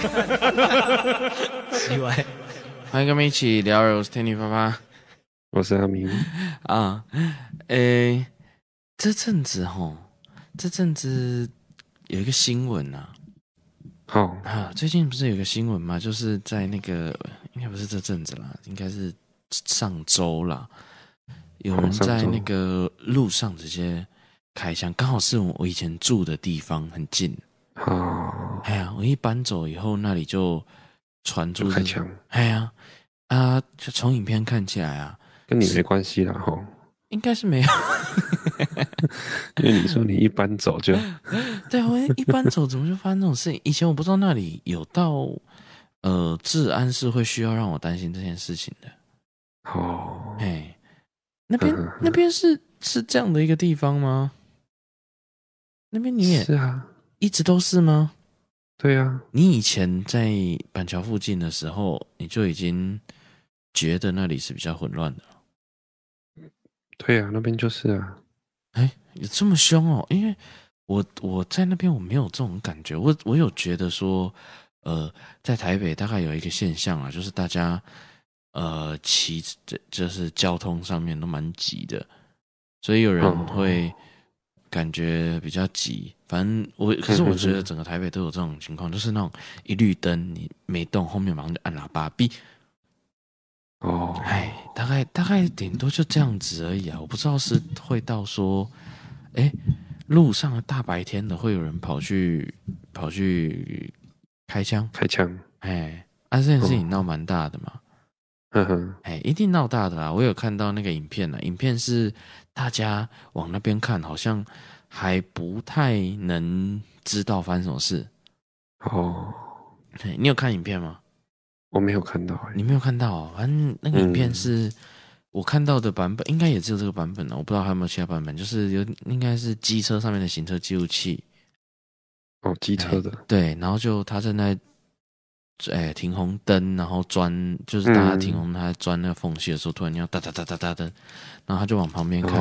奇怪，欢迎跟我们一起聊，我是天女爸爸，我是阿明啊。诶，这阵子吼，这阵子有一个新闻啊。好、oh. 啊，最近不是有个新闻吗？就是在那个，应该不是这阵子啦，应该是上周啦，有人在那个路上直接开枪，刚好是我我以前住的地方很近。哦，哎呀，我一搬走以后，那里就传出开枪。哎呀，啊，就从影片看起来啊，跟你没关系啦，吼，应该是没有，因为你说你一搬走就，对，我一搬走怎么就发生这种事情？以前我不知道那里有到，呃，治安是会需要让我担心这件事情的。哦，哎，那边那边是是这样的一个地方吗？那边你也是啊。一直都是吗？对啊，你以前在板桥附近的时候，你就已经觉得那里是比较混乱的。对啊，那边就是啊。哎，有这么凶哦？因为我我在那边我没有这种感觉，我我有觉得说，呃，在台北大概有一个现象啊，就是大家呃骑这就是交通上面都蛮挤的，所以有人会。嗯感觉比较急，反正我可是我觉得整个台北都有这种情况，就是那种一绿灯你没动，后面马上就按喇叭哔。哦，哎，大概大概顶多就这样子而已啊！我不知道是会到说，哎，路上大白天的会有人跑去跑去开枪开枪，哎，啊，这件事情闹蛮大的嘛。呵呵，哎，一定闹大的啦！我有看到那个影片呢，影片是大家往那边看，好像还不太能知道发生什么事。哦，你有看影片吗？我没有看到，你没有看到哦？反正那个影片是我看到的版本，应该也只有这个版本了。我不知道还有没有其他版本，就是有应该是机车上面的行车记录器。哦，机车的，对，然后就他正在那。哎，停红灯，然后钻，就是大家停红，他钻那个缝隙的时候，突然要哒哒哒哒哒的，然后他就往旁边看，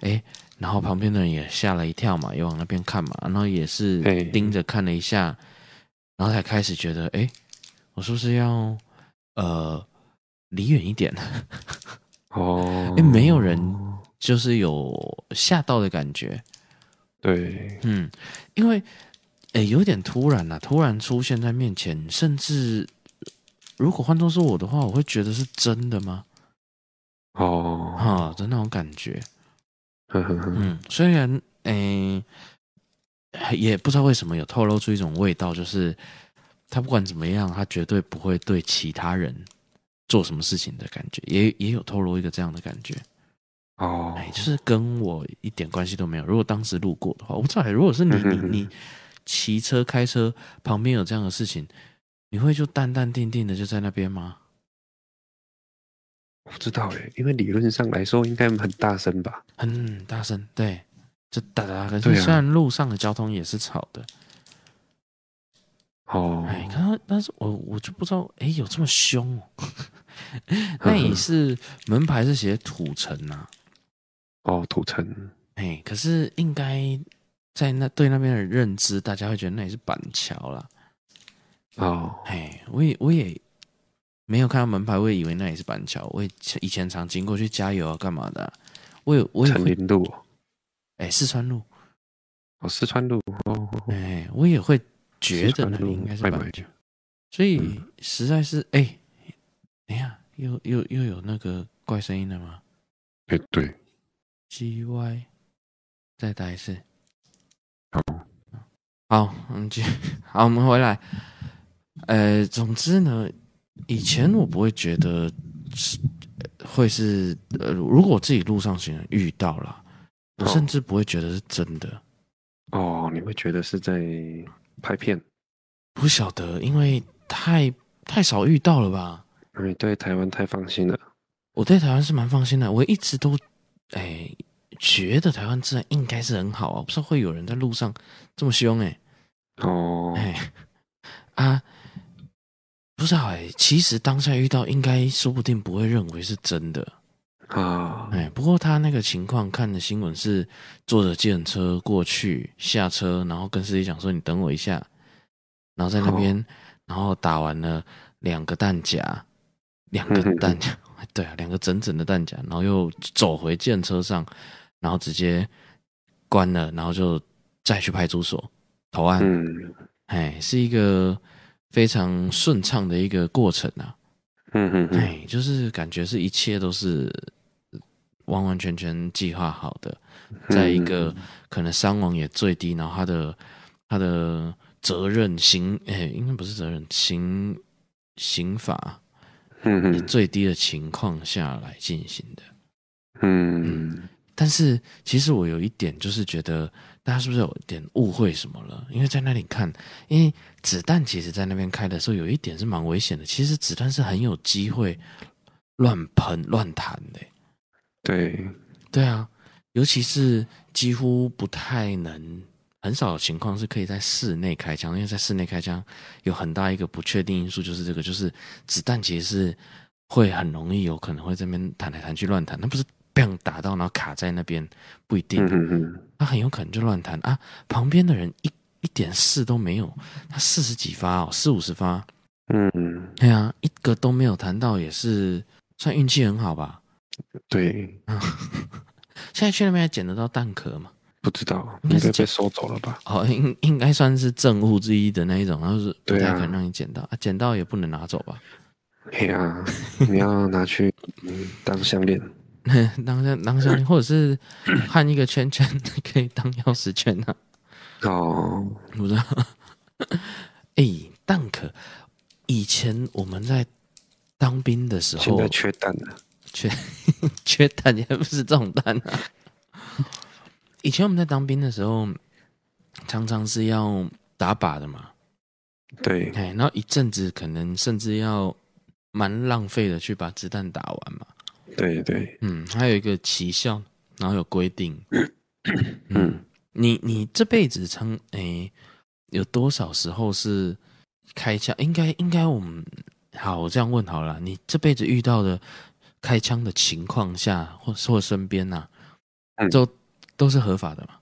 哎、哦，然后旁边的人也吓了一跳嘛，也往那边看嘛，然后也是盯着看了一下，然后才开始觉得，哎，我是不是要呃离远一点？哦，哎，没有人就是有吓到的感觉，对，嗯，因为。哎，有点突然呐、啊，突然出现在面前，甚至如果换作是我的话，我会觉得是真的吗？哦，哈的那种感觉。呵呵呵嗯，虽然哎，也不知道为什么有透露出一种味道，就是他不管怎么样，他绝对不会对其他人做什么事情的感觉，也也有透露一个这样的感觉。哦，哎，就是跟我一点关系都没有。如果当时路过的话，我不知道。如果是你，你，你。骑车、开车旁边有这样的事情，你会就淡淡定定的就在那边吗？我不知道哎，因为理论上来说应该很大声吧？很大声，对，就哒哒。可是虽然路上的交通也是吵的，哦，哎，但是我我就不知道，哎，有这么凶哦？那你是门牌是写土城呐？哦，土城，哎，可是应该。在那对那边的认知，大家会觉得那里是板桥啦。哦，哎，我也我也没有看到门牌，我也以为那也是板桥。我以前常经过去加油啊，干嘛的、啊？我有我有成林路，哎，四川路，哦，四川路，哦，哎，我也会觉得那里应该是板桥。所以实在是，哎，等一下，又又又有那个怪声音了吗？哎，对，G Y，再打一次。好，好，我们继。好，我们回来。呃，总之呢，以前我不会觉得是会是呃，如果我自己路上行人遇到了，我甚至不会觉得是真的。哦，你会觉得是在拍片？不晓得，因为太太少遇到了吧？你对台湾太放心了。我对台湾是蛮放心的，我一直都哎。觉得台湾治安应该是很好啊，不会有人在路上这么凶哎、欸。哦，哎啊，不知道哎、欸。其实当下遇到，应该说不定不会认为是真的啊。哎，不过他那个情况看的新闻是坐着计程车过去下车，然后跟司机讲说：“你等我一下。”然后在那边，然然后打完了两个弹夹，两个弹夹，对啊，两个整整的弹夹，然后又走回计程车上，然后直接关了，然后就再去派出所投案。嗯，哎，是一个非常顺畅的一个过程啊。嗯嗯，哎，就是感觉是一切都是完完全全计划好的，在一个可能伤亡也最低，然后他的他的责任刑，哎，应该不是责任刑刑法，嗯最低的情况下来进行的。嗯嗯，但是其实我有一点就是觉得。大家是不是有点误会什么了？因为在那里看，因为子弹其实，在那边开的时候，有一点是蛮危险的。其实子弹是很有机会乱喷、乱弹的。对，对啊，尤其是几乎不太能，很少情况是可以在室内开枪，因为在室内开枪有很大一个不确定因素，就是这个，就是子弹其实是会很容易有可能会这边弹来弹去、乱弹，那不是。被打到，然后卡在那边，不一定，他很有可能就乱弹啊。旁边的人一一点事都没有，他四十几发哦，四五十发，嗯，对啊，一个都没有弹到，也是算运气很好吧？对，现在去那边还捡得到蛋壳吗？不知道，应该是被收走了吧？哦，应应该算是证物之一的那一种，然后是不太可能让你捡到啊，捡到也不能拿走吧？对啊，你要拿去 当项链。当下当下，或者是 焊一个圈圈，可以当钥匙圈呢、啊？哦，不知道。哎、欸，弹壳，以前我们在当兵的时候，现在缺蛋了，缺 缺弹也不是这种蛋啊。以前我们在当兵的时候，常常是要打靶的嘛。对，哎，然后一阵子可能甚至要蛮浪费的去把子弹打完嘛。对对，嗯，还有一个奇效，然后有规定，嗯，你你这辈子称诶有多少时候是开枪？应该应该我们好，我这样问好了，你这辈子遇到的开枪的情况下，或或身边呐、啊，都都是合法的吗？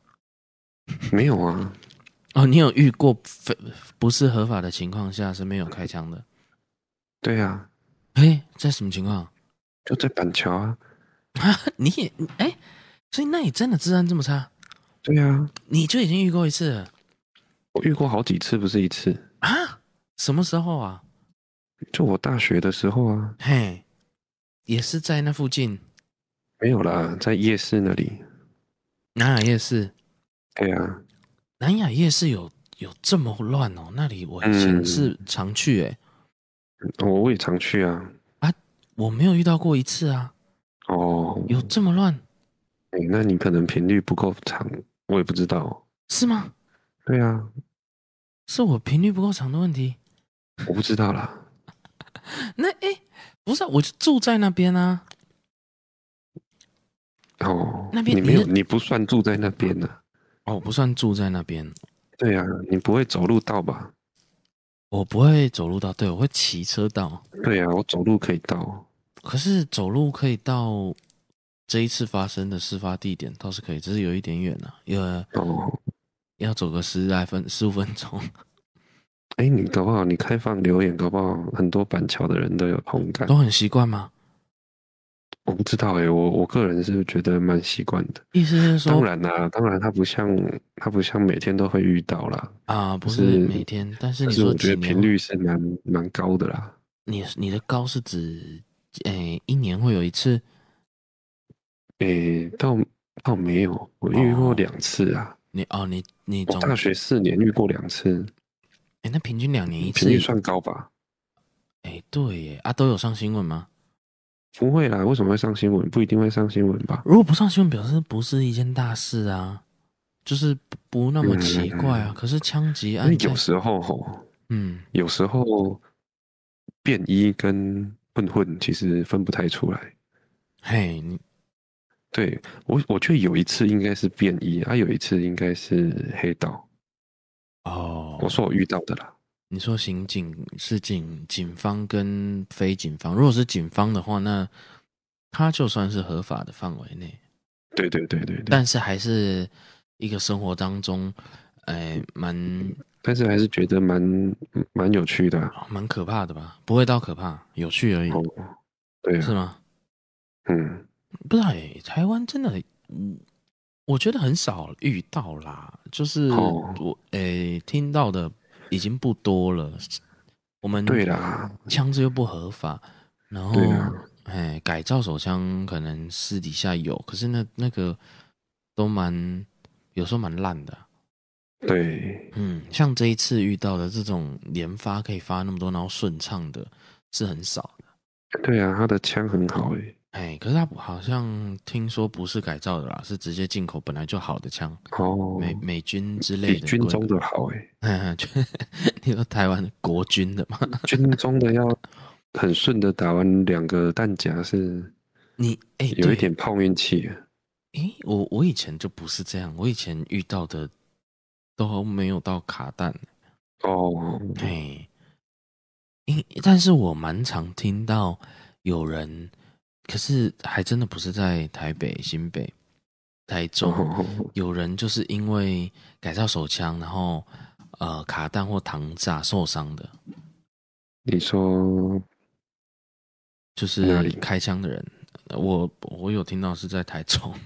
没有啊，哦，你有遇过非不是合法的情况下是没有开枪的？对啊，哎，在什么情况？就在板桥啊！啊，你也哎，所以那你真的治安这么差？对呀、啊，你就已经遇过一次了。我遇过好几次，不是一次啊？什么时候啊？就我大学的时候啊。嘿，也是在那附近？没有啦，在夜市那里。南雅夜市？对啊。南雅夜市有有这么乱哦？那里我以前是常去诶、欸。我我也常去啊。啊我没有遇到过一次啊！哦，有这么乱？哎，那你可能频率不够长，我也不知道，是吗？对啊，是我频率不够长的问题，我不知道啦。那哎，不是，我就住在那边啊。哦，那边你没有，你不算住在那边呢。哦，不算住在那边。对啊，你不会走路到吧？我不会走路到，对，我会骑车到。对啊，我走路可以到。可是走路可以到这一次发生的事发地点倒是可以，只是有一点远了，因为哦，要走个十来分十五分钟。哎、欸，你搞不好你开放留言，搞不好很多板桥的人都有同感，都很习惯吗？我不知道哎、欸，我我个人是觉得蛮习惯的。意思是说，当然啦，当然他不像他不像每天都会遇到啦。啊，不是每天，但是你说我觉得频率是蛮蛮高的啦。你你的高是指？哎、欸，一年会有一次？诶、欸，倒倒没有，我遇过两次啊。哦你哦，你你我大学四年遇过两次。诶、欸，那平均两年一次，频率算高吧？诶、欸，对耶，啊，都有上新闻吗？不会啦，为什么会上新闻？不一定会上新闻吧？如果不上新闻，表示不是一件大事啊，就是不，不那么奇怪啊。嗯、可是枪击案，有时候吼，嗯，有时候便衣跟。混混其实分不太出来，嘿，你对我，我觉得有一次应该是便衣，啊，有一次应该是黑道。哦，我说我遇到的啦。你说刑警是警警方跟非警方，如果是警方的话，那他就算是合法的范围内。对对对对对。但是还是一个生活当中，哎，蛮但是还是觉得蛮蛮有趣的、啊，蛮可怕的吧？不会到可怕，有趣而已。哦、对、啊，是吗？嗯，不知道哎，台湾真的，我觉得很少遇到啦。就是我诶、哦，听到的已经不多了。我们对啦，枪支又不合法，然后哎，改造手枪可能私底下有，可是那那个都蛮有时候蛮烂的。对，嗯，像这一次遇到的这种连发可以发那么多，然后顺畅的，是很少的。对啊，他的枪很好诶。哎，可是他好像听说不是改造的啦，是直接进口本来就好的枪哦，美美军之类的，比军中的好哎。你说台湾国军的吗？军中的要很顺的打完两个弹夹是，你哎有一点碰运气。哎，我我以前就不是这样，我以前遇到的。都没有到卡弹哦，哎，因但是我蛮常听到有人，可是还真的不是在台北、新北、台中，有人就是因为改造手枪，然后呃卡弹或膛炸受伤的。你说就是开枪的人，我我有听到是在台中。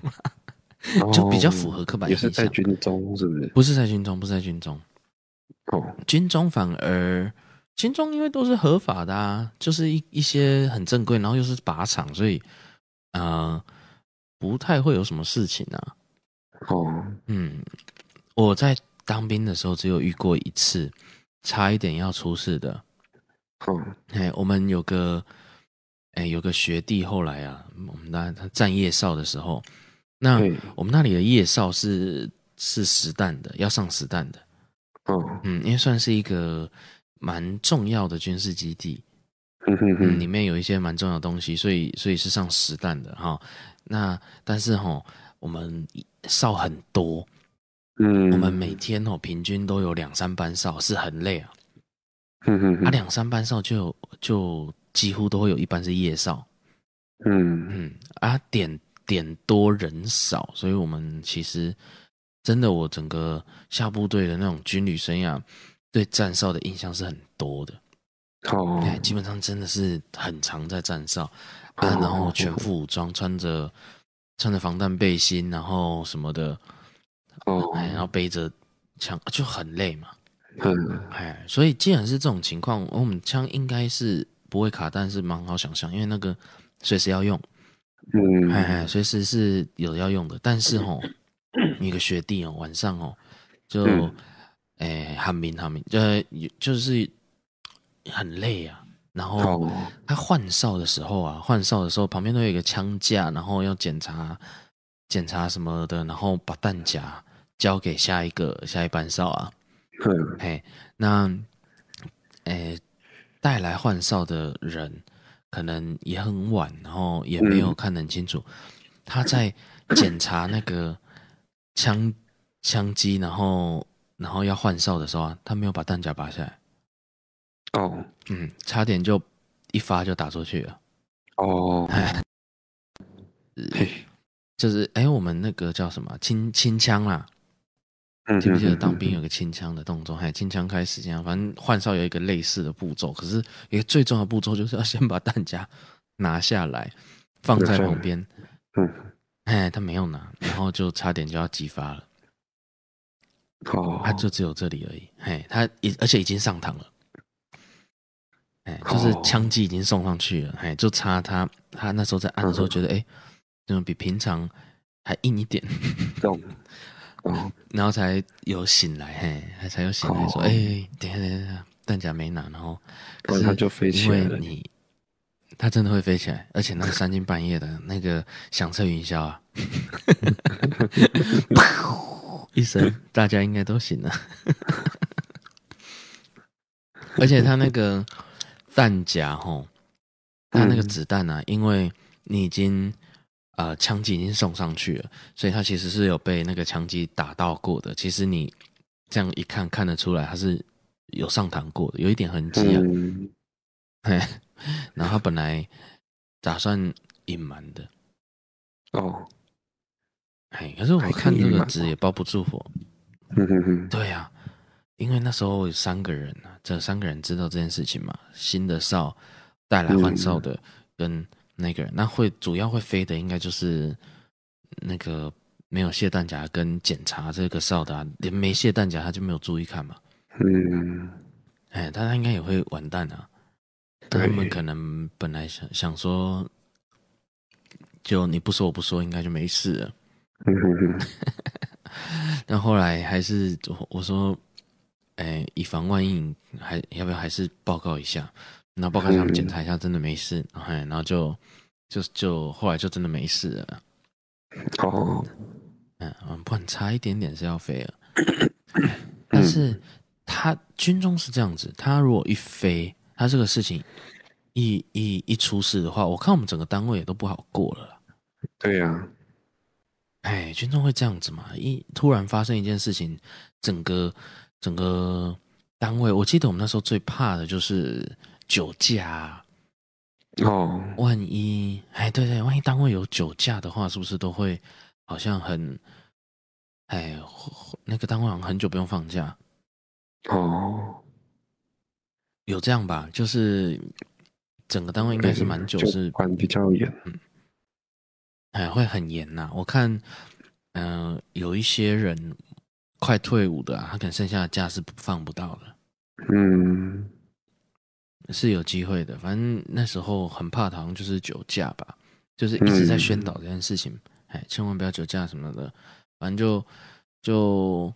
就比较符合刻板印象。也是在军中，是不是？不是在军中，不是在军中。哦，军中反而军中因为都是合法的啊，就是一一些很正规，然后又是靶场，所以呃不太会有什么事情啊。哦，嗯，我在当兵的时候只有遇过一次，差一点要出事的。哦，哎，我们有个哎有个学弟，后来啊，我们那他站夜哨的时候。那我们那里的夜哨是是实弹的，要上实弹的。哦，嗯，因为算是一个蛮重要的军事基地，嗯里面有一些蛮重要的东西，所以所以是上实弹的哈。那但是哈，我们哨很多，嗯，我们每天哦平均都有两三班哨，是很累啊。嗯哼，啊，两三班哨就就几乎都会有一班是夜哨，嗯嗯，啊点。点多人少，所以我们其实真的，我整个下部队的那种军旅生涯，对站哨的印象是很多的。哦，哎，基本上真的是很常在站哨啊，然后全副武装，穿着穿着防弹背心，然后什么的，哦，哎，然后背着枪就很累嘛。嗯，哎，所以既然是这种情况，我们枪应该是不会卡但，是蛮好想象，因为那个随时要用。嗯，哎哎，随时是有要用的，但是吼，一个学弟哦，晚上哦，就哎喊鸣喊鸣，就就是很累啊。然后他换哨的时候啊，换哨的时候旁边都有一个枪架，然后要检查检查什么的，然后把弹夹交给下一个下一班哨啊。嗯，嘿，那哎带来换哨的人。可能也很晚，然后也没有看得很清楚。嗯、他在检查那个枪枪机，然后然后要换哨的时候啊，他没有把弹夹拔下来。哦，嗯，差点就一发就打出去了。哦，哎，就是哎，我们那个叫什么清清枪啦。记不记得当兵有个清枪的动作？还有清枪开始这样，反正换哨有一个类似的步骤。可是一个最重要的步骤就是要先把弹夹拿下来，放在旁边。嗯，哎，他没有拿，然后就差点就要击发了。哦，他就只有这里而已。嘿，他已而且已经上膛了。哎，就是枪机已经送上去了。哎，就差他，他那时候在按的时候觉得，哎，怎么比平常还硬一点？懂。哦，然后才有醒来，嘿，还才有醒来说，哎、等下等下，弹夹没拿，然后，可是他就飞起来了。因为你，他真的会飞起来，而且那个三更半夜的那个响彻云霄啊，一声，大家应该都醒了。而且他那个弹夹吼，他那个子弹啊，因为你已经。呃，枪击已经送上去了，所以他其实是有被那个枪击打到过的。其实你这样一看，看得出来他是有上膛过的，有一点痕迹啊。嗯、嘿，然后他本来打算隐瞒的。哦，嘿，可是我看这个纸也包不住火。嗯哼哼。对呀、啊，因为那时候有三个人啊，这三个人知道这件事情嘛，新的哨带来换哨的跟那个人，嗯、那会主要会飞的应该就是那个没有卸弹夹跟检查这个哨的、啊，连没卸弹夹他就没有注意看嘛。嗯，哎，他他应该也会完蛋啊。他们可能本来想想说，就你不说我不说，应该就没事了。但后来还是我说。哎，以防万一，还要不要还是报告一下？那报告他们检查一下，真的没事。哎、嗯，然后就就就后来就真的没事了。哦，嗯，不然差一点点是要飞了。但是他军中是这样子，他如果一飞，他这个事情一一一出事的话，我看我们整个单位也都不好过了。对呀、啊，哎，群众会这样子嘛？一突然发生一件事情，整个。整个单位，我记得我们那时候最怕的就是酒驾哦。万一哎，对对，万一单位有酒驾的话，是不是都会好像很哎，那个单位好像很久不用放假哦？有这样吧？就是整个单位应该是蛮久，是管比较严，嗯，哎，会很严呐。我看，嗯、呃，有一些人。快退伍的啊，他可能剩下的假是放不到的。嗯，是有机会的。反正那时候很怕，好像就是酒驾吧，就是一直在宣导这件事情，哎、嗯，千万不要酒驾什么的。反正就就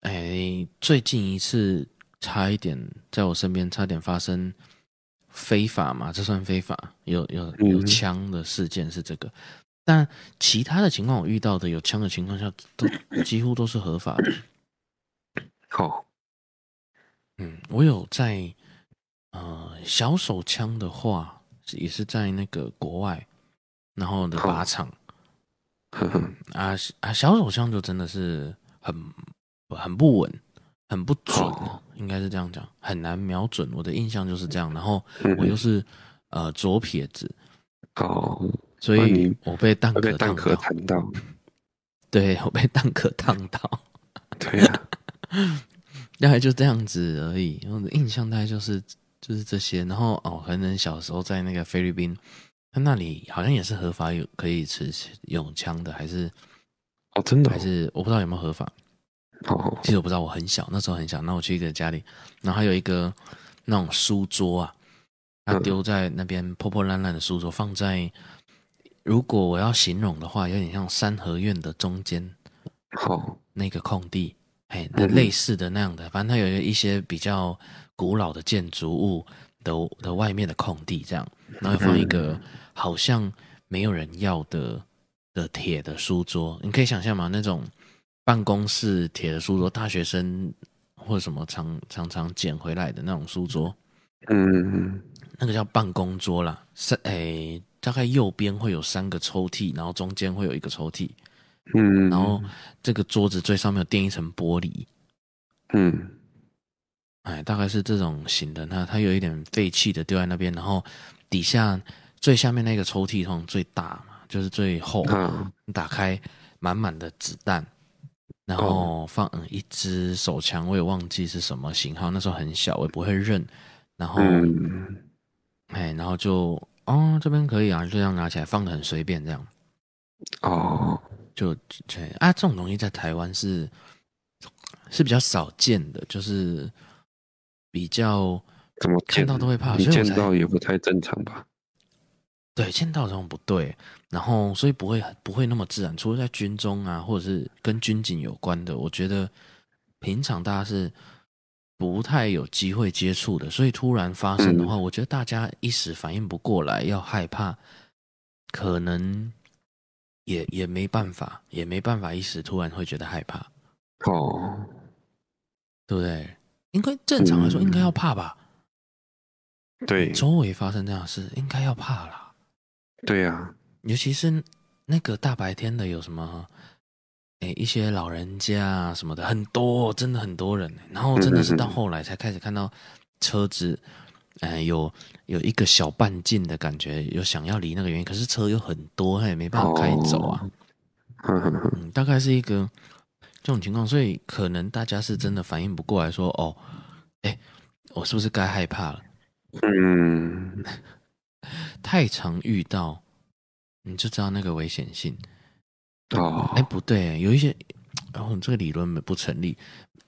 哎，最近一次差一点在我身边差点发生非法嘛，这算非法？有有有枪的事件是这个。但其他的情况，我遇到的有枪的情况下，都几乎都是合法的。好，嗯，我有在呃小手枪的话，也是在那个国外，然后的靶场。啊啊，小手枪就真的是很很不稳，很不准，应该是这样讲，很难瞄准。我的印象就是这样。然后我又是呃左撇子。哦。所以我被蛋壳烫到，对，我被蛋壳烫到，对呀、啊，大概就这样子而已。我的印象大概就是就是这些。然后哦，可能小时候在那个菲律宾，他那里好像也是合法有可以持有枪的，还是哦真的、哦、还是我不知道有没有合法。哦，其实我不知道，我很小，那时候很小。那我去一个家里，然后还有一个那种书桌啊，他丢在那边破破烂烂的书桌，放在。如果我要形容的话，有点像三合院的中间，好。那个空地，哎，那类似的那样的，反正它有一些比较古老的建筑物的的外面的空地，这样，然后放一个好像没有人要的的铁的书桌，你可以想象吗？那种办公室铁的书桌，大学生或者什么常常常捡回来的那种书桌，嗯，那个叫办公桌啦，是哎。大概右边会有三个抽屉，然后中间会有一个抽屉，嗯，然后这个桌子最上面有垫一层玻璃，嗯，哎，大概是这种型的。那它有一点废弃的丢在那边，然后底下最下面那个抽屉通常最大嘛，就是最厚，嗯，打开满满的子弹，然后放嗯一支手枪，我也忘记是什么型号，那时候很小，我也不会认，然后，哎，然后就。哦，这边可以啊，就这样拿起来放的很随便，这样。哦，就对啊，这种东西在台湾是是比较少见的，就是比较怎么看到都会怕，你见到也不太正常吧？对，见到这种不对，然后所以不会不会那么自然，除了在军中啊，或者是跟军警有关的，我觉得平常大家是。不太有机会接触的，所以突然发生的话，嗯、我觉得大家一时反应不过来，要害怕，可能也也没办法，也没办法一时突然会觉得害怕。哦，对不对？应该正常来说应该要怕吧？嗯、对，周围发生这样的事，应该要怕啦。对呀、啊，尤其是那个大白天的，有什么？哎，一些老人家啊什么的很多，真的很多人。然后真的是到后来才开始看到车子，哎，有有一个小半径的感觉，有想要离那个原因，可是车有很多，他也没办法开走啊。嗯，大概是一个，这种情况，所以可能大家是真的反应不过来说，哦，哎，我是不是该害怕了？嗯，太常遇到，你就知道那个危险性。哦，哎，不对，有一些，然后这个理论不成立。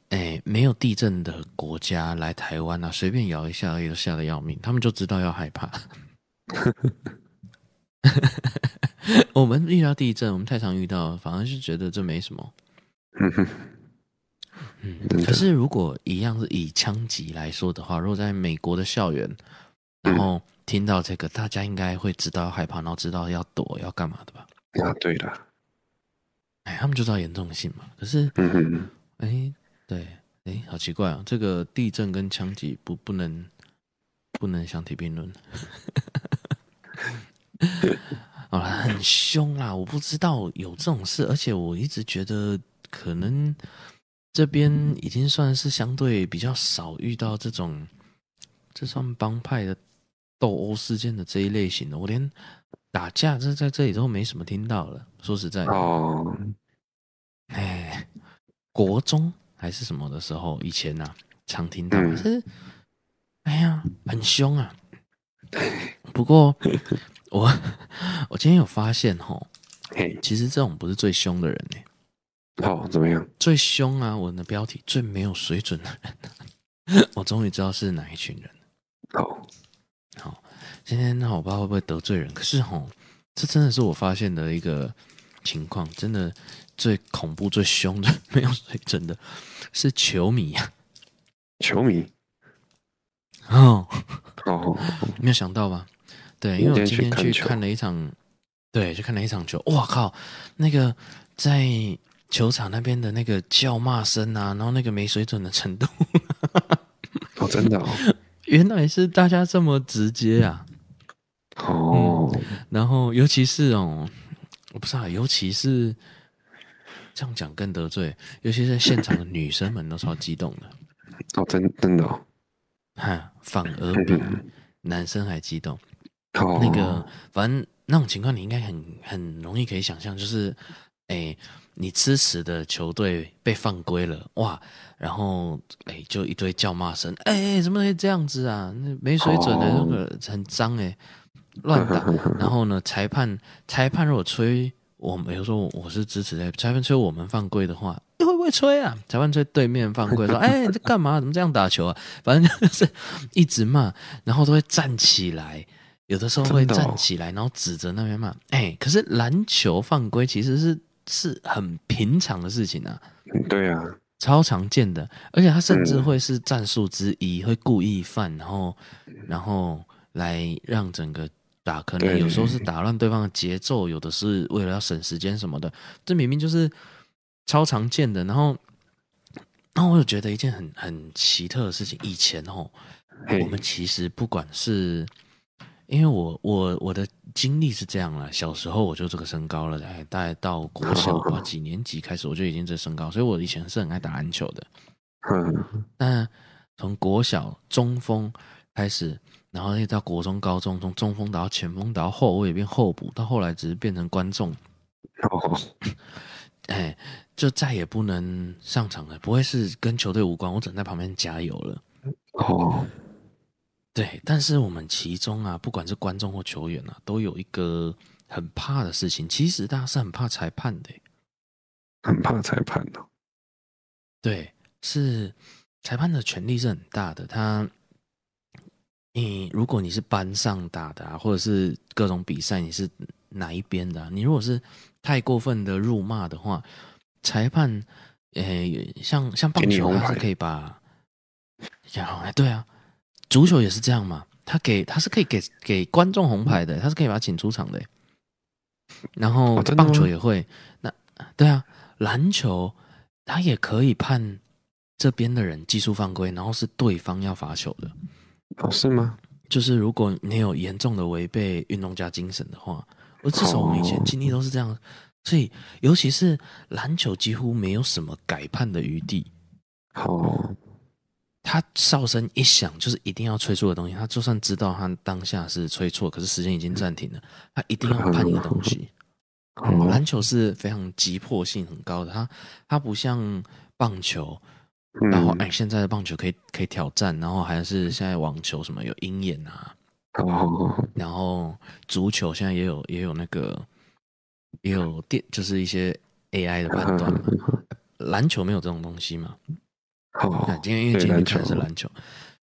哎，没有地震的国家来台湾啊，随便摇一下而已，都吓得要命。他们就知道要害怕。我们遇到地震，我们太常遇到，反而是觉得这没什么。嗯，可是如果一样是以枪击来说的话，如果在美国的校园，然后听到这个，大家应该会知道要害怕，然后知道要躲要干嘛的吧？啊，对的。哎，他们就知道严重性嘛。可是，哎。对，哎，好奇怪啊！这个地震跟枪击不不能不能相提并论。好了，很凶啦！我不知道有这种事，而且我一直觉得可能这边已经算是相对比较少遇到这种这算帮派的斗殴事件的这一类型的。我连打架这在这里都没什么听到了。说实在的，哦，哎，国中。还是什么的时候，以前呐、啊，常听到，可是，哎呀，很凶啊。不过 我我今天有发现吼，其实这种不是最凶的人呢。哦，怎么样？最凶啊！我的标题最没有水准的人，我终于知道是哪一群人。好，好，今天那我不知道会不会得罪人，可是吼，这真的是我发现的一个情况，真的。最恐怖、最凶的、没有水准的，是球迷呀！球迷哦哦，没有想到吧？对，因为我今天去看了一场，对，去看了一场球。哇靠！那个在球场那边的那个叫骂声啊，然后那个没水准的程度，哦，真的哦，原来是大家这么直接啊！哦、嗯，然后尤其是哦，我不知道，尤其是。这样讲更得罪，尤其是现场的女生们都超激动的。哦，真真的哦，哈，反而比男生还激动。哦，那个，反正那种情况你应该很很容易可以想象，就是，哎，你支持的球队被犯规了，哇，然后哎，就一堆叫骂声，哎，怎么可以这样子啊？那没水准的，那个很脏哎，乱打。然后呢，裁判裁判如果吹。我比如说我是支持的裁判吹我们犯规的话，你会不会吹啊？裁判吹对面犯规，说：“ 哎，你在干嘛？怎么这样打球啊？”反正就是一直骂，然后都会站起来，有的时候会站起来，然后指着那边骂。哎，可是篮球犯规其实是是很平常的事情啊。对啊，超常见的，而且他甚至会是战术之一，会故意犯，然后然后来让整个。打可能有时候是打乱对方的节奏，有的是为了要省时间什么的，这明明就是超常见的。然后，然后我有觉得一件很很奇特的事情，以前哦，我们其实不管是因为我我我的经历是这样了，小时候我就这个身高了，哎，大概到国小吧几年级开始我就已经这身高，所以我以前是很爱打篮球的。嗯，那从国小中锋开始。然后一直到国中、高中，从中锋打到前锋，打到后卫变后补，到后来只是变成观众。哦，哎，就再也不能上场了，不会是跟球队无关，我只能在旁边加油了。哦，对，但是我们其中啊，不管是观众或球员啊，都有一个很怕的事情，其实大家是很怕裁判的，很怕裁判的。对，是裁判的权力是很大的，他。你如果你是班上打的啊，或者是各种比赛，你是哪一边的啊？你如果是太过分的辱骂的话，裁判，诶，像像棒球他是可以把，然后哎，对啊，足球也是这样嘛，他给他是可以给给观众红牌的，他是可以把他请出场的。然后棒球也会，那对啊，篮球他也可以判这边的人技术犯规，然后是对方要罚球的。哦，是吗？就是如果你有严重的违背运动家精神的话，而至少我们以前经历都是这样，所以尤其是篮球几乎没有什么改判的余地。哦，他哨声一响，就是一定要吹出的东西。他就算知道他当下是吹错，可是时间已经暂停了，他一定要判一个东西。嗯，篮球是非常急迫性很高的，它它不像棒球，然后哎，现在的棒球可以可以挑战，然后还是现在网球什么有鹰眼啊，然后足球现在也有也有那个也有电，就是一些 AI 的判断嘛，篮球没有这种东西嘛。好，今天因为今天看的是篮球，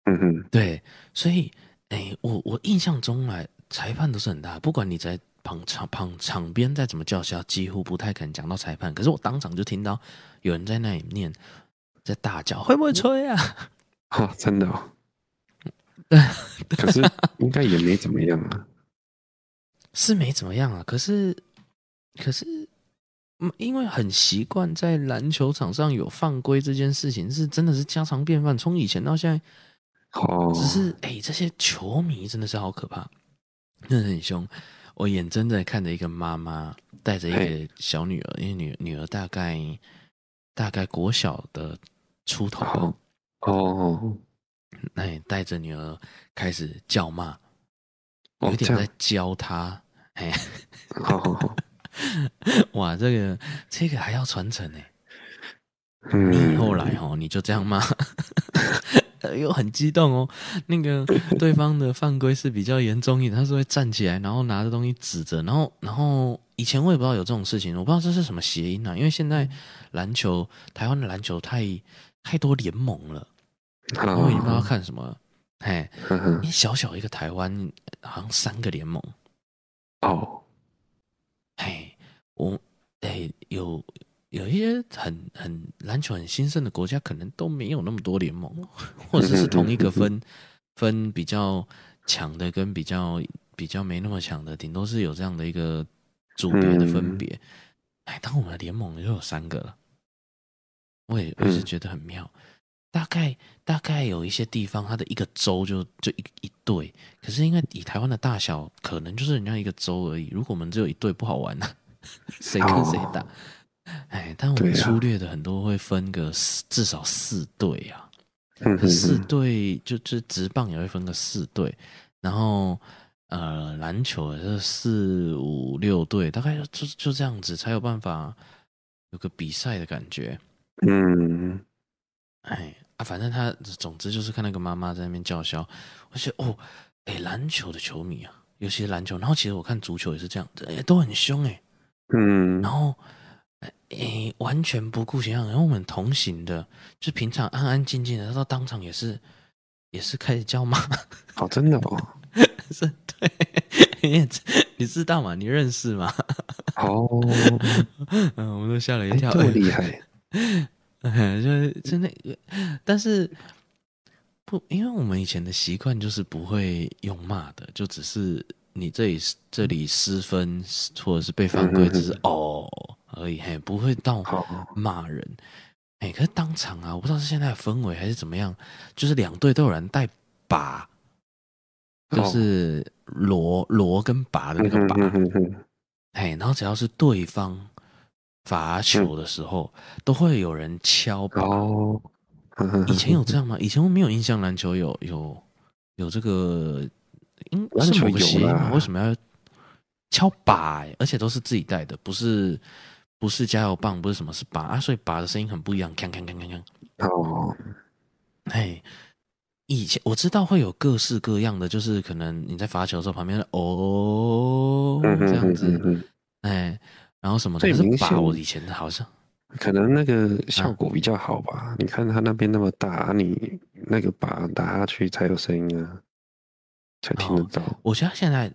嗯哼，对，所以哎，我我印象中来裁判都是很大，不管你在。旁场旁场边再怎么叫嚣，几乎不太可能讲到裁判。可是我当场就听到有人在那里念，在大叫：“会不会吹啊？”哦，真的哦。对，可是应该也没怎么样啊。是没怎么样啊。可是，可是，因为很习惯在篮球场上有犯规这件事情，是真的是家常便饭。从以前到现在，哦，只是哎、欸，这些球迷真的是好可怕，真的很凶。我眼睁睁看着一个妈妈带着一个小女儿，因为女女儿大概大概国小的出头。哦，那带着女儿开始叫骂，有点在教她，哎，好好好哇，这个这个还要传承呢，你后来哦，你就这样骂。又很激动哦，那个 对方的犯规是比较严重一点，他是会站起来，然后拿着东西指着，然后，然后以前我也不知道有这种事情，我不知道这是什么谐音啊，因为现在篮球，台湾的篮球太太多联盟了，我也不知道看什么，嘿，你小小一个台湾，好像三个联盟，哦，嘿，我，哎，有。有一些很很篮球很兴盛的国家，可能都没有那么多联盟，或者是同一个分分比较强的跟比较比较没那么强的，顶多是有这样的一个组别的分别。哎，当我们的联盟就有三个了，我也我也是觉得很妙。大概大概有一些地方，它的一个州就就一一队，可是因为以台湾的大小，可能就是人家一个州而已。如果我们只有一队，不好玩呐，谁跟谁打？哎，但我们粗略的很多会分个四，至少四队啊，四队就就直棒也会分个四队，然后呃篮球也是四五六队，大概就就这样子才有办法有个比赛的感觉。嗯，哎啊，反正他总之就是看那个妈妈在那边叫嚣，我觉得哦，哎，篮球的球迷啊，尤其是篮球，然后其实我看足球也是这样子，哎，都很凶哎，嗯，然后。诶，完全不顾形象。然后我们同行的，就平常安安静静的，他到当场也是，也是开始叫骂。哦，真的哦，是，对，你你知道吗？你认识吗？哦，嗯，我们都吓了一跳，这么厉害。就是就那个，但是不，因为我们以前的习惯就是不会用骂的，就只是你这里这里失分，或者是被犯规，只是哦。而已，嘿，不会到骂人，哎，可是当场啊，我不知道是现在的氛围还是怎么样，就是两队都有人带把，就是罗罗跟拔的那个拔，哎，然后只要是对方罚球的时候，都会有人敲靶。以前有这样吗？以前我没有印象，篮球有有有这个，应是某个协议吗？为什么要敲靶？而且都是自己带的，不是。不是加油棒，不是什么，是靶啊，所以靶的声音很不一样，锵锵锵锵锵。哦，嘿，以前我知道会有各式各样的，就是可能你在罚球的时候，旁边的哦这样子，哎，然后什么的，可是靶我以前的好像可能那个效果比较好吧？啊、你看他那边那么大，你那个把打下去才有声音啊，才听得到。我觉得现在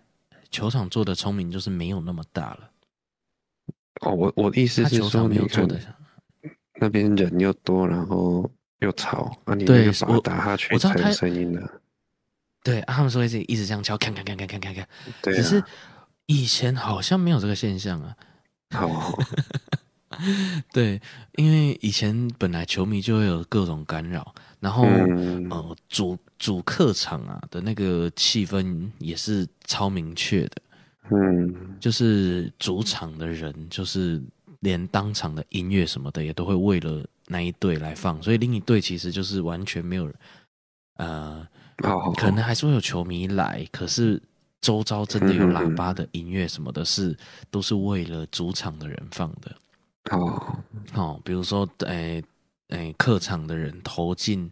球场做的聪明，就是没有那么大了。哦，我我的意思是说，你看那边人又多，然后又吵，啊，你那个靶打下去才有声音的。对，啊，他们说会一直这样敲，看看看看看看看。对，只是以前好像没有这个现象啊。好，对，因为以前本来球迷就会有各种干扰，然后呃，主主客场啊的那个气氛也是超明确的。嗯，就是主场的人，就是连当场的音乐什么的，也都会为了那一队来放，所以另一队其实就是完全没有人，呃，可能还是会有球迷来，可是周遭真的有喇叭的音乐什么的是，是都是为了主场的人放的。哦哦，比如说，诶、欸、诶、欸，客场的人投进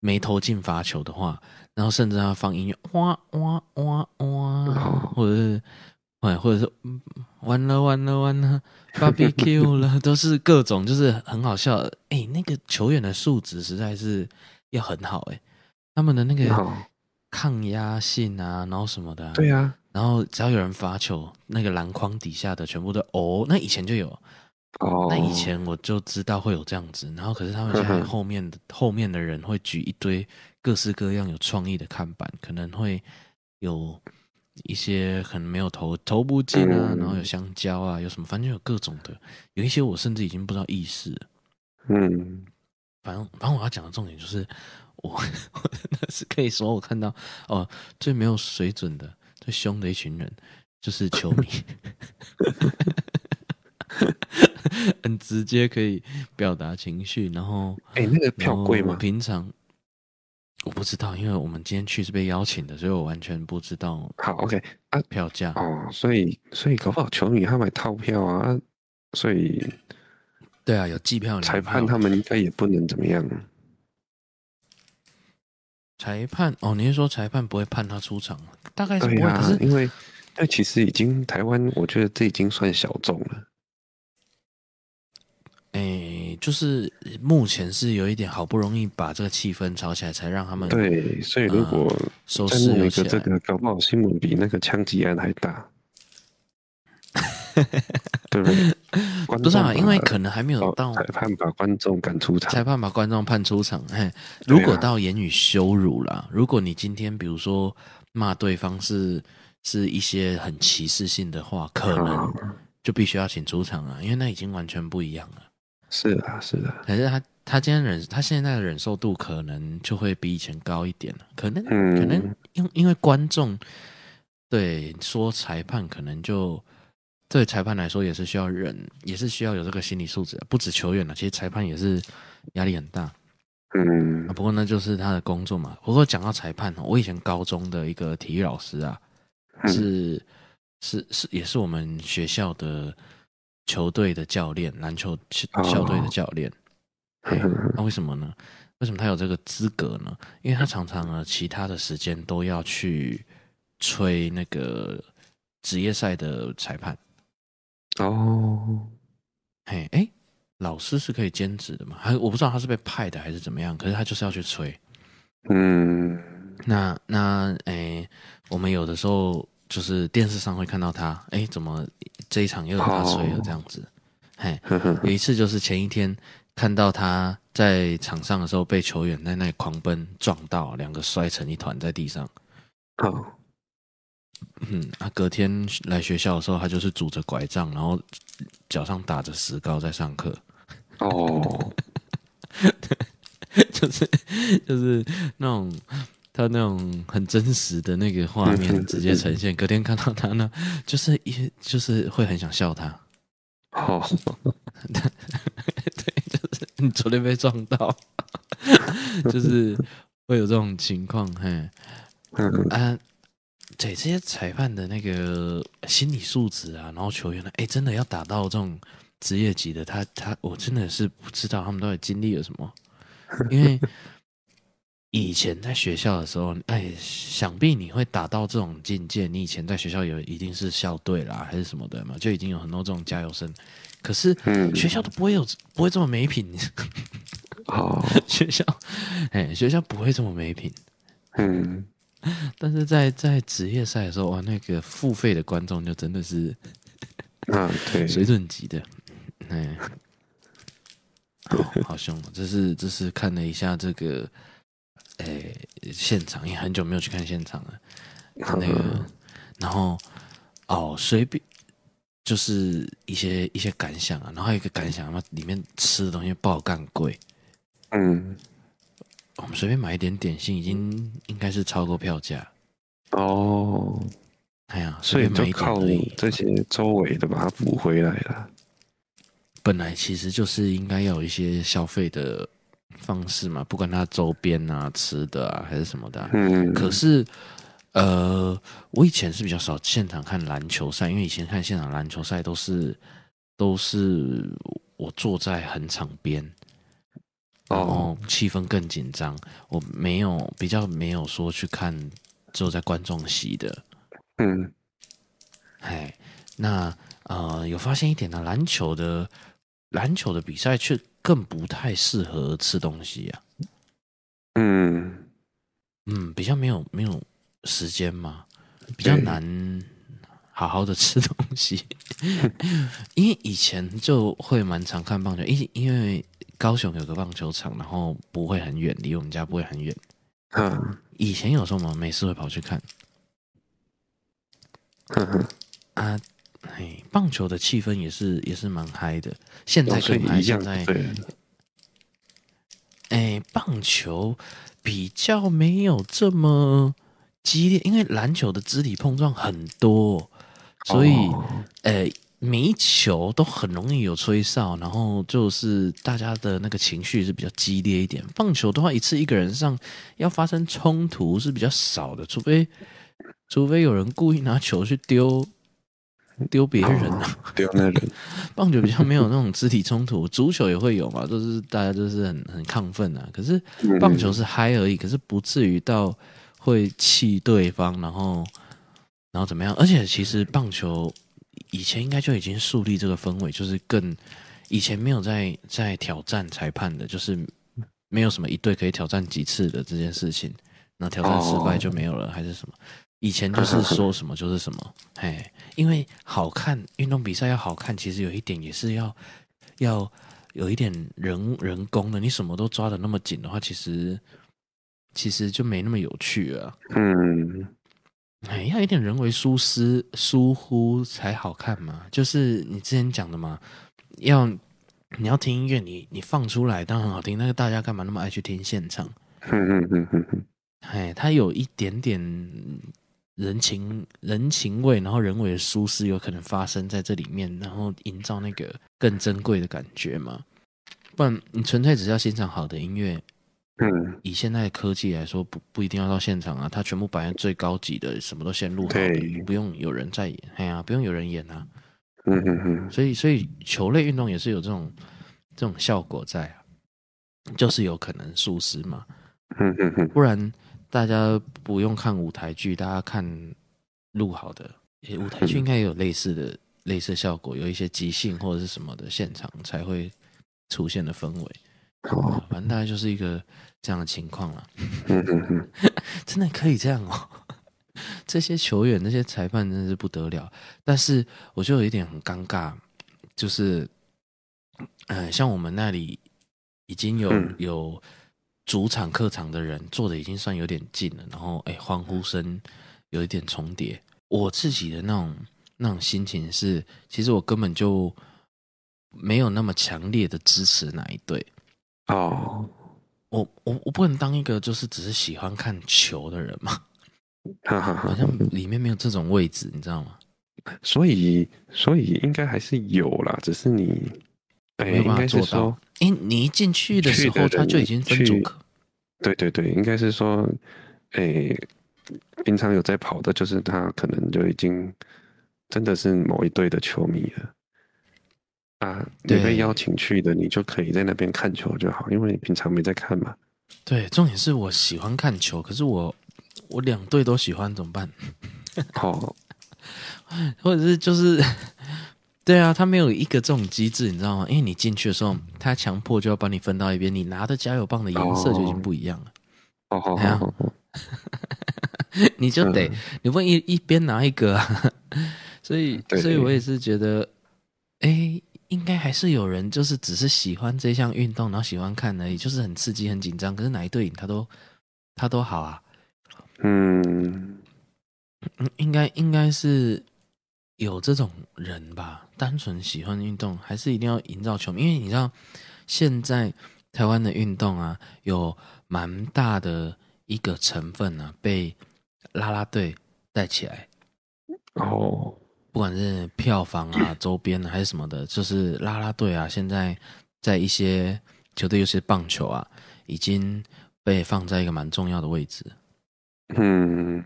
没投进罚球的话，然后甚至他放音乐，哇哇哇哇，或者是，哎，或者是完了完了完了，barbecue 了，都是各种，就是很好笑。哎、欸，那个球员的素质实在是要很好、欸，哎，他们的那个抗压性啊，然后什么的、啊，对啊，然后只要有人罚球，那个篮筐底下的全部都哦，那以前就有。哦，那以前我就知道会有这样子，然后可是他们现在后面的后面的人会举一堆各式各样有创意的看板，可能会有一些可能没有投投不进啊，嗯、然后有香蕉啊，有什么反正有各种的，有一些我甚至已经不知道意思。嗯，反正反正我要讲的重点就是我 我真的是可以说我看到哦最没有水准的最凶的一群人就是球迷。很直接可以表达情绪，然后哎、欸，那个票贵吗？平常我不知道，因为我们今天去是被邀请的，所以我完全不知道。好，OK 啊，票价哦，所以所以搞不好球迷他买套票啊，所以对啊，有季票，裁判他们应该也不能怎么样。裁判哦，你是说裁判不会判他出场？大概是不会，啊、可是因为那其实已经台湾，我觉得这已经算小众了。哎、欸，就是目前是有一点好不容易把这个气氛炒起来，才让他们对。所以如果收视那个这个搞不好新闻比那个枪击案还大，对不对？不是啊，因为可能还没有到裁判把观众赶出场，裁判把观众判出场。嘿，如果到言语羞辱啦，啊、如果你今天比如说骂对方是是一些很歧视性的话，可能就必须要请出场啊，因为那已经完全不一样了。是啊，是的。可是他他今天忍，他现在的忍受度可能就会比以前高一点了。可能，嗯、可能因因为观众对说裁判，可能就对裁判来说也是需要忍，也是需要有这个心理素质。不止球员了，其实裁判也是压力很大。嗯，不过那就是他的工作嘛。不过讲到裁判，我以前高中的一个体育老师啊，是、嗯、是是，也是我们学校的。球队的教练，篮球校队的教练，那、oh. 欸、为什么呢？为什么他有这个资格呢？因为他常常呢，其他的时间都要去吹那个职业赛的裁判。哦，嘿，哎，老师是可以兼职的嘛？还我不知道他是被派的还是怎么样，可是他就是要去吹。嗯，那那哎、欸，我们有的时候。就是电视上会看到他，哎、欸，怎么这一场又有他吹了这样子？嘿，有一次就是前一天看到他在场上的时候，被球员在那里狂奔撞到，两个摔成一团在地上。哦，嗯，他，隔天来学校的时候，他就是拄着拐杖，然后脚上打着石膏在上课。哦，对，就是就是那种。他那种很真实的那个画面直接呈现，隔天看到他呢，就是一就是会很想笑他。哦，对，就是你昨天被撞到，就是会有这种情况。嘿，嗯啊，对这些裁判的那个心理素质啊，然后球员呢，哎，真的要打到这种职业级的，他他我真的是不知道他们到底经历了什么，因为。以前在学校的时候，哎，想必你会打到这种境界。你以前在学校有一定是校队啦，还是什么的嘛，就已经有很多这种加油声。可是学校都不会有，不会这么没品。哦，学校，哎，学校不会这么没品。嗯，但是在在职业赛的时候，哇，那个付费的观众就真的是，啊，对，水准级的，哎，好好凶。这是这是看了一下这个。哎、欸，现场也很久没有去看现场了。那个，然后哦，随便就是一些一些感想啊。然后还有一个感想，那里面吃的东西爆干贵。嗯，我们随便买一点点心，已经应该是超过票价。哦，哎呀，所以就靠这些周围的把它补回来了。本来其实就是应该要有一些消费的。方式嘛，不管它周边啊、吃的啊，还是什么的、啊，嗯，可是，呃，我以前是比较少现场看篮球赛，因为以前看现场篮球赛都是都是我坐在很场边，然后气氛更紧张。我没有比较没有说去看坐在观众席的，嗯，哎，那呃有发现一点呢，篮球的篮球的比赛却更不太适合吃东西啊，嗯。嗯，比较没有没有。时间嘛，比较难好好的吃东西，因为以前就会蛮常看棒球，因因为高雄有个棒球场，然后不会很远，离我们家不会很远。嗯，以前有时候我们没事会跑去看。啊，嘿，棒球的气氛也是也是蛮嗨的，现在更嗨。现在，哎，棒球比较没有这么。激烈，因为篮球的肢体碰撞很多，所以，呃、oh. 欸，每一球都很容易有吹哨，然后就是大家的那个情绪是比较激烈一点。棒球的话，一次一个人上要发生冲突是比较少的，除非除非有人故意拿球去丢丢别人啊，丢、oh, 那人。棒球比较没有那种肢体冲突，足球也会有嘛，就是大家就是很很亢奋啊。可是棒球是嗨而已，可是不至于到。会气对方，然后，然后怎么样？而且其实棒球以前应该就已经树立这个氛围，就是更以前没有在在挑战裁判的，就是没有什么一队可以挑战几次的这件事情。那挑战失败就没有了，还是什么？以前就是说什么就是什么。嘿，因为好看，运动比赛要好看，其实有一点也是要要有一点人人工的。你什么都抓得那么紧的话，其实。其实就没那么有趣啊。嗯，哎，要一点人为疏失疏忽才好看嘛。就是你之前讲的嘛，要你要听音乐，你你放出来当然很好听。那个大家干嘛那么爱去听现场？嗯嗯嗯嗯嗯。哎，它有一点点人情人情味，然后人为的疏失有可能发生在这里面，然后营造那个更珍贵的感觉嘛。不然你纯粹只是要欣赏好的音乐。嗯，以现在的科技来说，不不一定要到现场啊，他全部摆在最高级的，什么都先录好的，不用有人在演，哎呀、啊，不用有人演啊。嗯嗯嗯。所以，所以球类运动也是有这种这种效果在啊，就是有可能素食嘛。嗯嗯嗯。不然大家不用看舞台剧，大家看录好的，舞台剧应该也有类似的类似效果，有一些即兴或者是什么的现场才会出现的氛围。哦，反正大概就是一个这样的情况了。嗯嗯嗯，真的可以这样哦？这些球员、那些裁判真的是不得了。但是我就有一点很尴尬，就是，呃，像我们那里已经有有主场、客场的人坐的已经算有点近了，然后哎，欢呼声有一点重叠。我自己的那种那种心情是，其实我根本就没有那么强烈的支持哪一队。哦，我我我不能当一个就是只是喜欢看球的人嘛，好像里面没有这种位置，你知道吗？所以所以应该还是有啦，只是你没有办法做到。哎，你一进去的时候他就已经分组。对对对，应该是说，哎，平常有在跑的，就是他可能就已经真的是某一队的球迷了。啊，你被邀请去的，你就可以在那边看球就好，因为你平常没在看嘛。对，重点是我喜欢看球，可是我我两队都喜欢，怎么办？好，或者是就是，对啊，他没有一个这种机制，你知道吗？因为你进去的时候，他强迫就要把你分到一边，你拿的加油棒的颜色就已经不一样了。哦哦哦哦，你就得，你不能一一边拿一个啊，所以，所以我也是觉得，哎。应该还是有人，就是只是喜欢这项运动，然后喜欢看而已，就是很刺激、很紧张。可是哪一队赢，他都他都好啊。嗯，应该应该是有这种人吧？单纯喜欢运动，还是一定要营造球迷？因为你知道，现在台湾的运动啊，有蛮大的一个成分啊，被啦啦队带起来。哦。不管是票房啊、周边啊，还是什么的，就是啦啦队啊，现在在一些球队，尤其是棒球啊，已经被放在一个蛮重要的位置。嗯，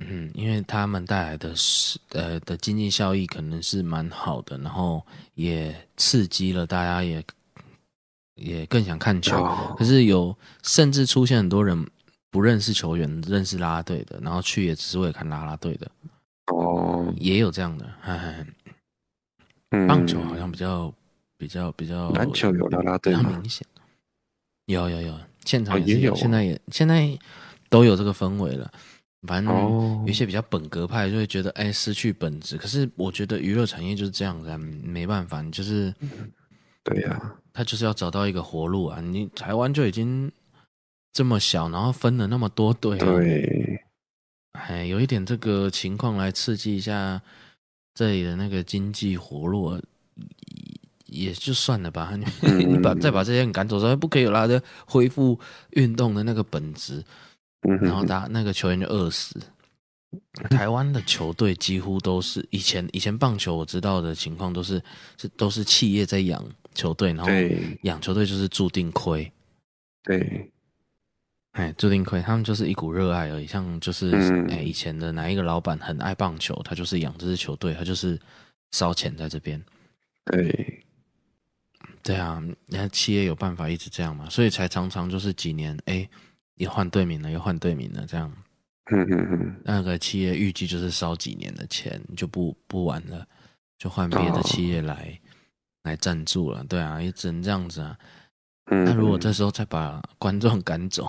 嗯，因为他们带来的是呃的经济效益可能是蛮好的，然后也刺激了大家也，也也更想看球。哦、可是有甚至出现很多人不认识球员，认识啦啦队的，然后去也只是为了看啦啦队的。哦，也有这样的。棒球好像比较比较比较篮球有啦啦队吗？比较明显。有有有，现场也是有，现在也现在都有这个氛围了。反正有一些比较本格派就会觉得，哎，失去本质。可是我觉得娱乐产业就是这样子，没办法，你就是，对呀，他就是要找到一个活路啊。你台湾就已经这么小，然后分了那么多队，对，哎，有一点这个情况来刺激一下这里的那个经济活络，也就算了吧。你 把再把这些人赶走之后，不可以有他的恢复运动的那个本质。然后打那个球员就饿死。台湾的球队几乎都是以前以前棒球我知道的情况都是是都是企业在养球队，然后养球队就是注定亏。对，哎，注定亏，他们就是一股热爱而已。像就是哎，以前的哪一个老板很爱棒球，他就是养这支球队，他就是烧钱在这边。对，对啊，你看企业有办法一直这样嘛，所以才常常就是几年哎。又换队名了，又换队名了，这样，嗯嗯嗯，那个企业预计就是烧几年的钱，就不不玩了，就换别的企业来、哦、来赞助了，对啊，也只能这样子啊。嗯，那如果这时候再把观众赶走，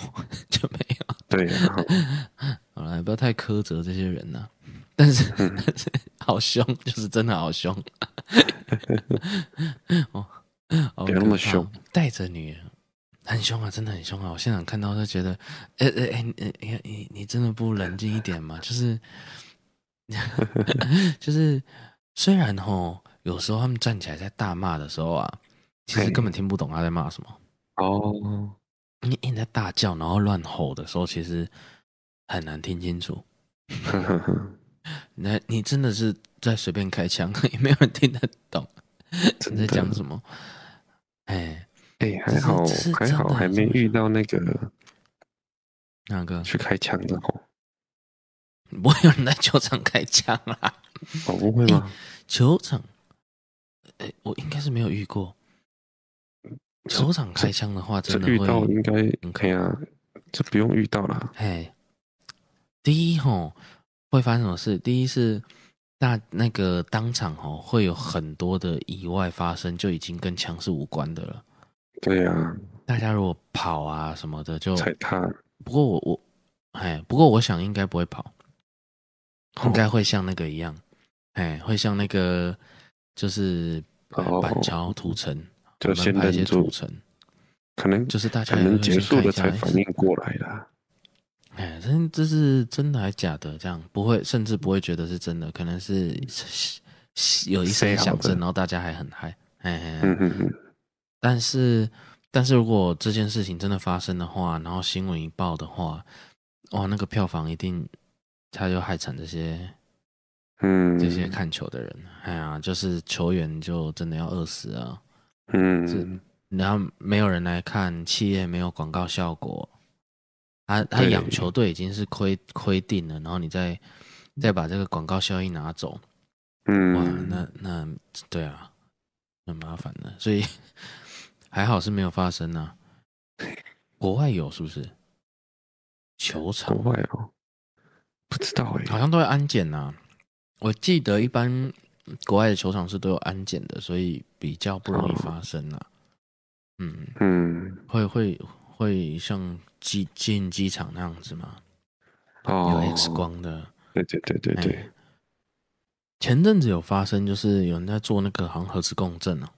就没有。对啊，好了，不要太苛责这些人呐、啊。但是，嗯、但 是好凶，就是真的好凶。哦，别那么凶，带着女人。很凶啊，真的很凶啊！我现场看到就觉得，哎哎哎，你你你你真的不冷静一点吗？就是，就是，虽然吼，有时候他们站起来在大骂的时候啊，其实根本听不懂他在骂什么。哦，你你在大叫然后乱吼的时候，其实很难听清楚。那你真的是在随便开枪，也没有人听得懂你在讲什么。哎。哎、欸，还好还好，还没遇到那个那个去开枪的哦。不会有人在球场开枪啦？哦，不会吗？欸、球场，哎、欸，我应该是没有遇过。球场开枪的话，真的会遇到应该可以啊，这不用遇到了。嘿，第一吼会发生什么事？第一是大那个当场吼会有很多的意外发生，就已经跟枪是无关的了。对呀、啊，大家如果跑啊什么的就踩踏。不过我我，哎，不过我想应该不会跑，应该会像那个一样，哎，会像那个就是板桥土城，就先拍一些土城，可能就是大家可能结束了才反应过来的。哎，这这是真的还是假的？这样不会，甚至不会觉得是真的，可能是有一声响声，然后大家还很嗨。哎，嗯嗯嗯。但是，但是如果这件事情真的发生的话，然后新闻一报的话，哇，那个票房一定，他就害惨这些，嗯，这些看球的人。哎呀，就是球员就真的要饿死啊，嗯，然后没有人来看，企业没有广告效果，他他养球队已经是亏亏定了，然后你再再把这个广告效益拿走，嗯，哇，那那对啊，很麻烦的，所以。还好是没有发生呢、啊，国外有是不是？球场国外哦，不知道哎，好像都会安检呐、啊。我记得一般国外的球场是都有安检的，所以比较不容易发生啊。嗯嗯，会会会像机进机场那样子吗？哦，有 X 光的。对对对对对。前阵子有发生，就是有人在做那个好像核磁共振啊。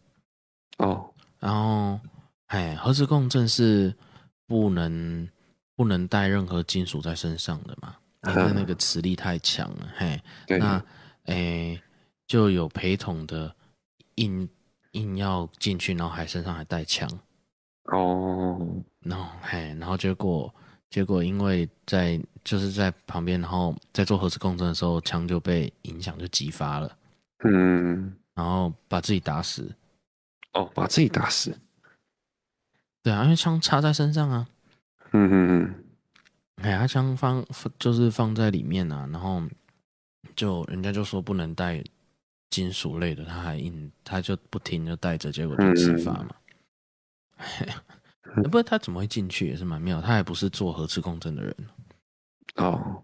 哦。然后，哎，核磁共振是不能不能带任何金属在身上的嘛，因为那个磁力太强了。嘿，那哎，就有陪同的硬硬要进去，然后还身上还带枪。哦，然后嘿，然后结果结果因为在就是在旁边，然后在做核磁共振的时候，枪就被影响就激发了。嗯，然后把自己打死。哦，把自己打死。对啊，因为枪插在身上啊。嗯嗯嗯。哎，他枪放就是放在里面啊，然后就人家就说不能带金属类的，他还硬，他就不停就带着，结果就自发嘛。嗯、不过他怎么会进去也是蛮妙，他还不是做核磁共振的人哦。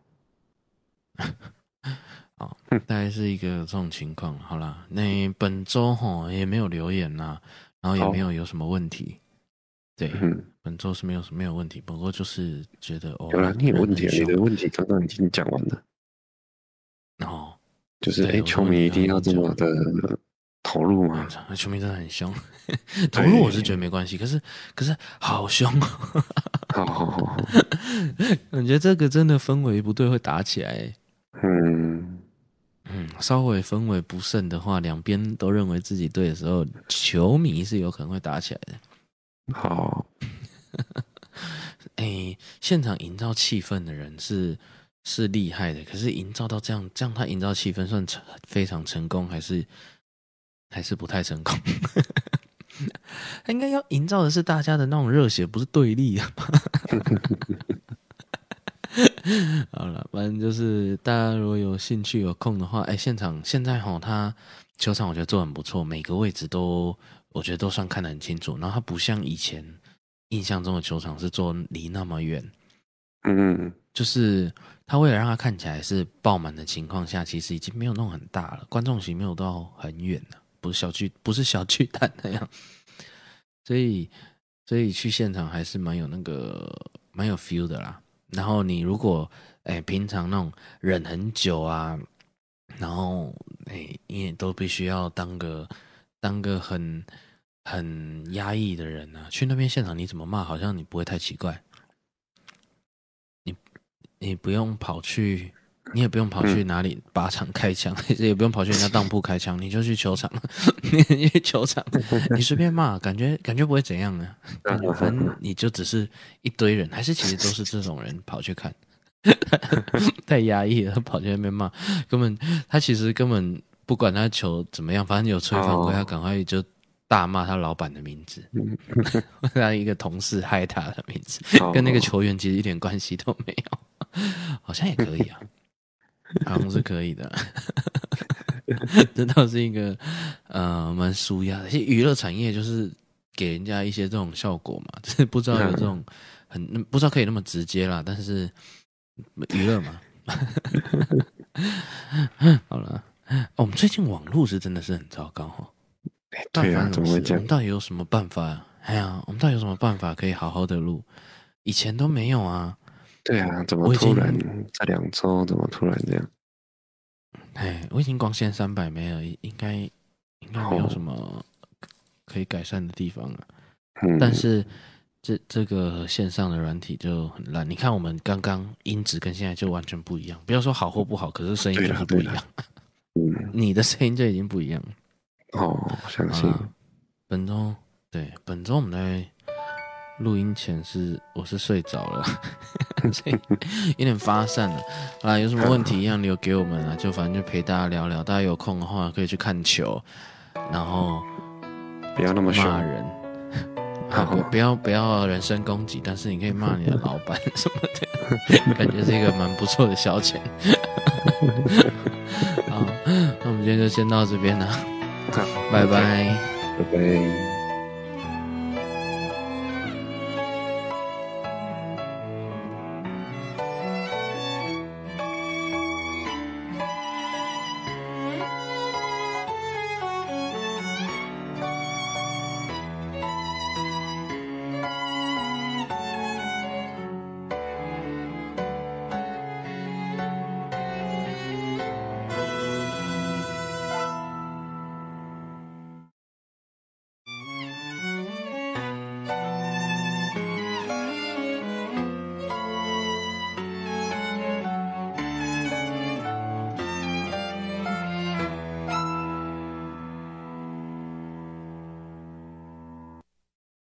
好，大概是一个这种情况。好啦，那本周哈也没有留言呐，然后也没有有什么问题。对，嗯、本周是没有什么没有问题，不过就是觉得哦，有啦，你有问题，你的问题刚刚已经讲完了。哦，就是哎，球迷一定要这么的投入吗？球迷真的很凶，投入我是觉得没关系，可是可是好凶，好好好，感觉这个真的氛围不对，会打起来。嗯嗯，稍微氛围不慎的话，两边都认为自己对的时候，球迷是有可能会打起来的。好，哎，现场营造气氛的人是是厉害的，可是营造到这样，这样他营造气氛算成非常成功，还是还是不太成功？他应该要营造的是大家的那种热血，不是对立啊。好了，反正就是大家如果有兴趣、有空的话，哎，现场现在哈，他球场我觉得做很不错，每个位置都。我觉得都算看得很清楚，然后他不像以前印象中的球场是坐离那么远，嗯，就是他为了让它看起来是爆满的情况下，其实已经没有弄很大了，观众席没有到很远了，不是小巨不是小巨蛋那样，所以所以去现场还是蛮有那个蛮有 feel 的啦。然后你如果哎平常那种忍很久啊，然后哎你也都必须要当个当个很。很压抑的人啊，去那边现场你怎么骂，好像你不会太奇怪。你你不用跑去，你也不用跑去哪里靶场开枪，嗯、也不用跑去人家当铺开枪，你就去球场，你去球场，你随便骂，感觉感觉不会怎样呢、啊。反正你就只是一堆人，还是其实都是这种人跑去看，太压抑了，跑去那边骂，根本他其实根本不管他球怎么样，反正有吹犯规，他赶快就。大骂他老板的名字，他一个同事害他的名字，跟那个球员其实一点关系都没有，好像也可以啊，好像是可以的，这倒是一个呃蛮舒压的。其实娱乐产业就是给人家一些这种效果嘛，就是不知道有这种很不知道可以那么直接啦，但是娱乐嘛。好了，哦，我们最近网络是真的是很糟糕哈。对啊，怎么会这样？我们到底有什么办法？哎呀，我们到底有什么办法可以好好的录？以前都没有啊。对啊，怎么突然这两周怎么突然这样？哎，我已经光纤三百枚了，应该应该没有什么可以改善的地方了。嗯、但是这这个线上的软体就很烂。你看我们刚刚音质跟现在就完全不一样，不要说好或不好，可是声音就是不一样。嗯，你的声音就已经不一样了。哦，相信、啊、本周对本周我们在录音前是我是睡着了，所以有点发散了。啊，有什么问题一样留给我们啊，就反正就陪大家聊聊。大家有空的话可以去看球，然后不要那么骂人，啊、不不要不要人身攻击，但是你可以骂你的老板 什么的，感觉是一个蛮不错的消遣。好，那我们今天就先到这边了。拜拜，拜拜。